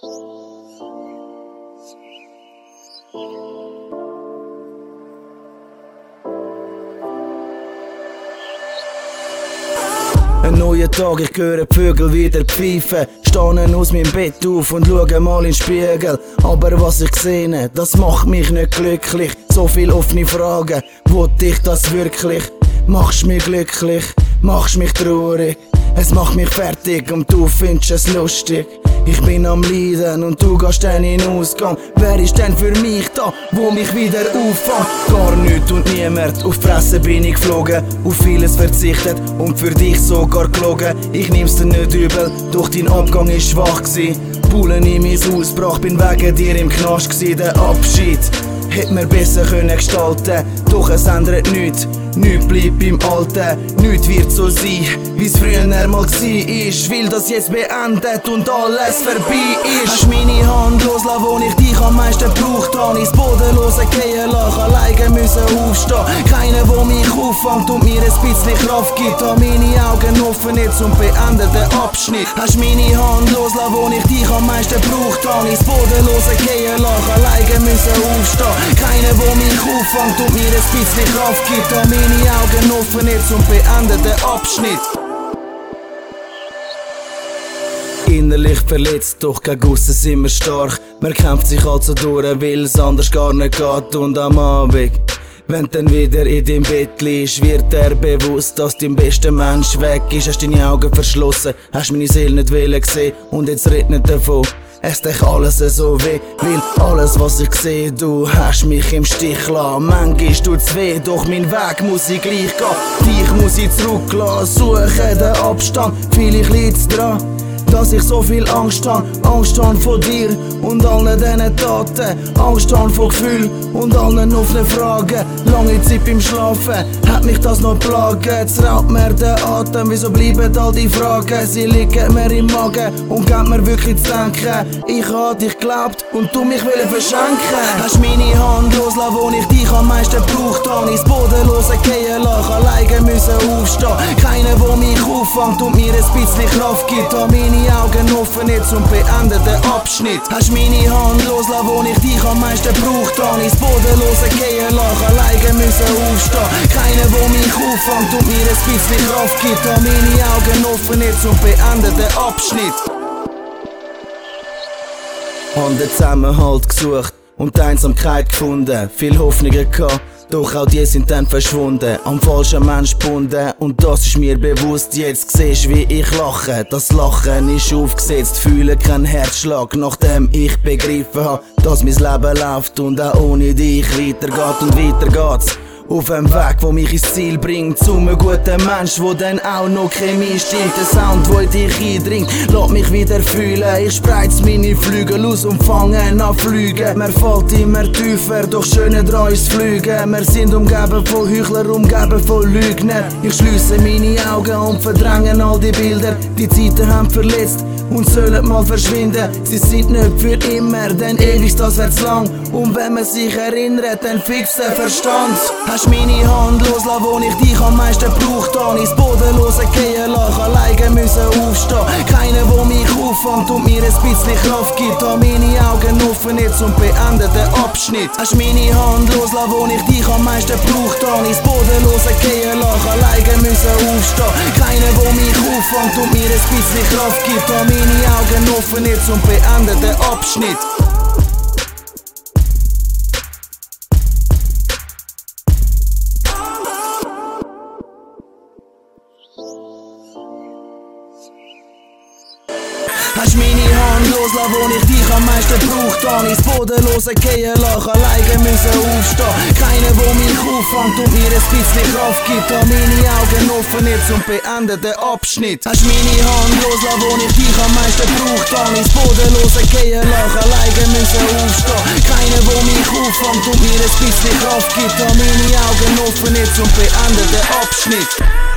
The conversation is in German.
Ein neuer Tag, ich höre Vögel wieder pfeifen. Stehe aus meinem Bett auf und schaue mal in den Spiegel. Aber was ich sehe, das macht mich nicht glücklich. So viel offene Fragen, wollte ich das wirklich? Machst mich glücklich, machst mich traurig. Es macht mich fertig und du findest es lustig. Ich bin am Leiden und du gehst dann in Ausgang. Wer ist denn für mich da, wo mich wieder auffängt? Gar nichts und niemand. Auf Fresse bin ich geflogen, auf vieles verzichtet und für dich sogar gelogen. Ich nehm's dir nicht übel, doch dein Abgang ist schwach gsi. Bullen in mein Haus brach, bin wegen dir im Knast gsi. Der Abschied hätte mir besser können gestalten, doch es ändert nichts. Nichts bleibt beim Alten, nichts wird so sein, wie's früher mal war. Will das jetzt beendet und alles vorbei ist. Hast meine Hand loslassen, wo ich dich am meisten braucht habe. Ins Bodenlose gehen lassen, müssen aufstehen. Keiner, der mich auffängt und mir ein bisschen Kraft gibt. Hab meine Augen offen jetzt und beende den Abschnitt. Hast meine Hand loslassen, wo ich dich am meisten braucht habe. Ins Bodenlose gehen lassen, alleine müssen aufstehen. Keiner, der mich auffängt und mir ein bisschen Kraft gibt. Hab meine Augen offen jetzt und beende den Abschnitt. Innerlich verletzt, doch gegen aussen sind wir stark. Man kämpft sich also durch, weil es anders gar nicht geht. Und am Abend, wenn dann wieder in deinem Bett liegst, wird dir bewusst, dass dein bester Mensch weg ist. Hast deine Augen verschlossen, hast meine Seele nicht wollen gesehen und jetzt red nicht davon. Es dich alles so weh, weil alles was ich sehe, du hast mich im Stich lassen. Manchmal tut's weh, doch mein Weg muss ich gleich gehen. Dich muss ich zurücklassen, suche den Abstand, vielleicht liegt's dran dass ich so viel Angst habe. Angst habe vor dir und allen diesen Taten. Angst habe vor Gefühl und allen offenen Fragen. Lange Zeit beim Schlafen hat mich das noch plagen. Jetzt raubt mir den Atem, wieso bleiben all die Fragen? Sie liegen mir im Magen und geben mir wirklich zu denken. Ich hab dich geglaubt und du mich will verschenken. Hast meine Hand loslassen, wo ich dich am meisten braucht habe. Ins Bodenlose gehen lassen, alleine müssen aufstehen. Keiner, der mich auffängt und mir ein bisschen Kraft gibt. Hab meine Augen offen jetzt und beende den Abschnitt. Hast meine Hand loslassen, wo ich dich am meisten braucht habe. Ins Bodenlose gehen lassen, alleine müssen aufstehen. Keiner, der mich auffängt und mir ein bisschen Kraft gibt. Hab meine Augen offen jetzt und beende den Abschnitt. Haben den Zusammenhalt gesucht und die Einsamkeit gefunden. Viel Hoffnungen gehabt doch auch die sind dann verschwunden, am falschen Mensch gebunden. Und das ist mir bewusst, jetzt siehst wie ich lache. Das Lachen ist aufgesetzt, fühle keinen Herzschlag, nachdem ich begriffen habe, dass mein Leben läuft und auch ohne dich weitergeht und weiter geht's. Auf einem Weg, wo mich ins Ziel bringt, zu einem guten Mensch, wo dann auch noch Chemie stimmt. Der Sound, wo dich eindringt, lässt mich wieder fühlen. Ich spreiz meine Flügel aus und fange an fliegen. Man fällt immer tiefer, doch schöner dran ist Fliegen. Wir sind umgeben von Heuchler, umgeben von Lügnern. Ich schließe meine Augen und verdränge all die Bilder. Die Zeiten haben verletzt und sollen mal verschwinden. Sie sind nicht für immer, denn ewig das wird's lang. Und wenn man sich erinnert, dann fix den Verstand hast meine Hand loslassen, wo ich dich am meisten braucht habe. Ins Bodenlose gehen lassen, alleine müssen aufstehen. Keiner, der mich auffängt und mir ein bisschen Kraft gibt. Hab meine Augen offen jetzt und beende den Abschnitt. Hast meine Hand loslassen, wo ich dich am meisten braucht habe. Ins Bodenlose gehen lassen, alleine müssen aufstehen. Keiner, der mich auffängt und mir ein bisschen Kraft gibt. Hab meine Augen offen jetzt und beende den Abschnitt. Hast meine Hand loslassen, wo ich dich am meisten braucht habe. Ins Bodenlose gehen lassen, alleine müssen aufstehen. Keiner, der mich auffängt und mir ein bisschen Kraft gibt. Hab meine Augen offen jetzt und beende den Abschnitt. Hast meine Hand loslassen, wo ich dich am meisten braucht habe. Ins Bodenlose gehen lassen, alleine müssen aufstehen. Keiner, der mich auffängt und mir ein bisschen Kraft gibt. Hab meine Augen offen jetzt und beende den Abschnitt.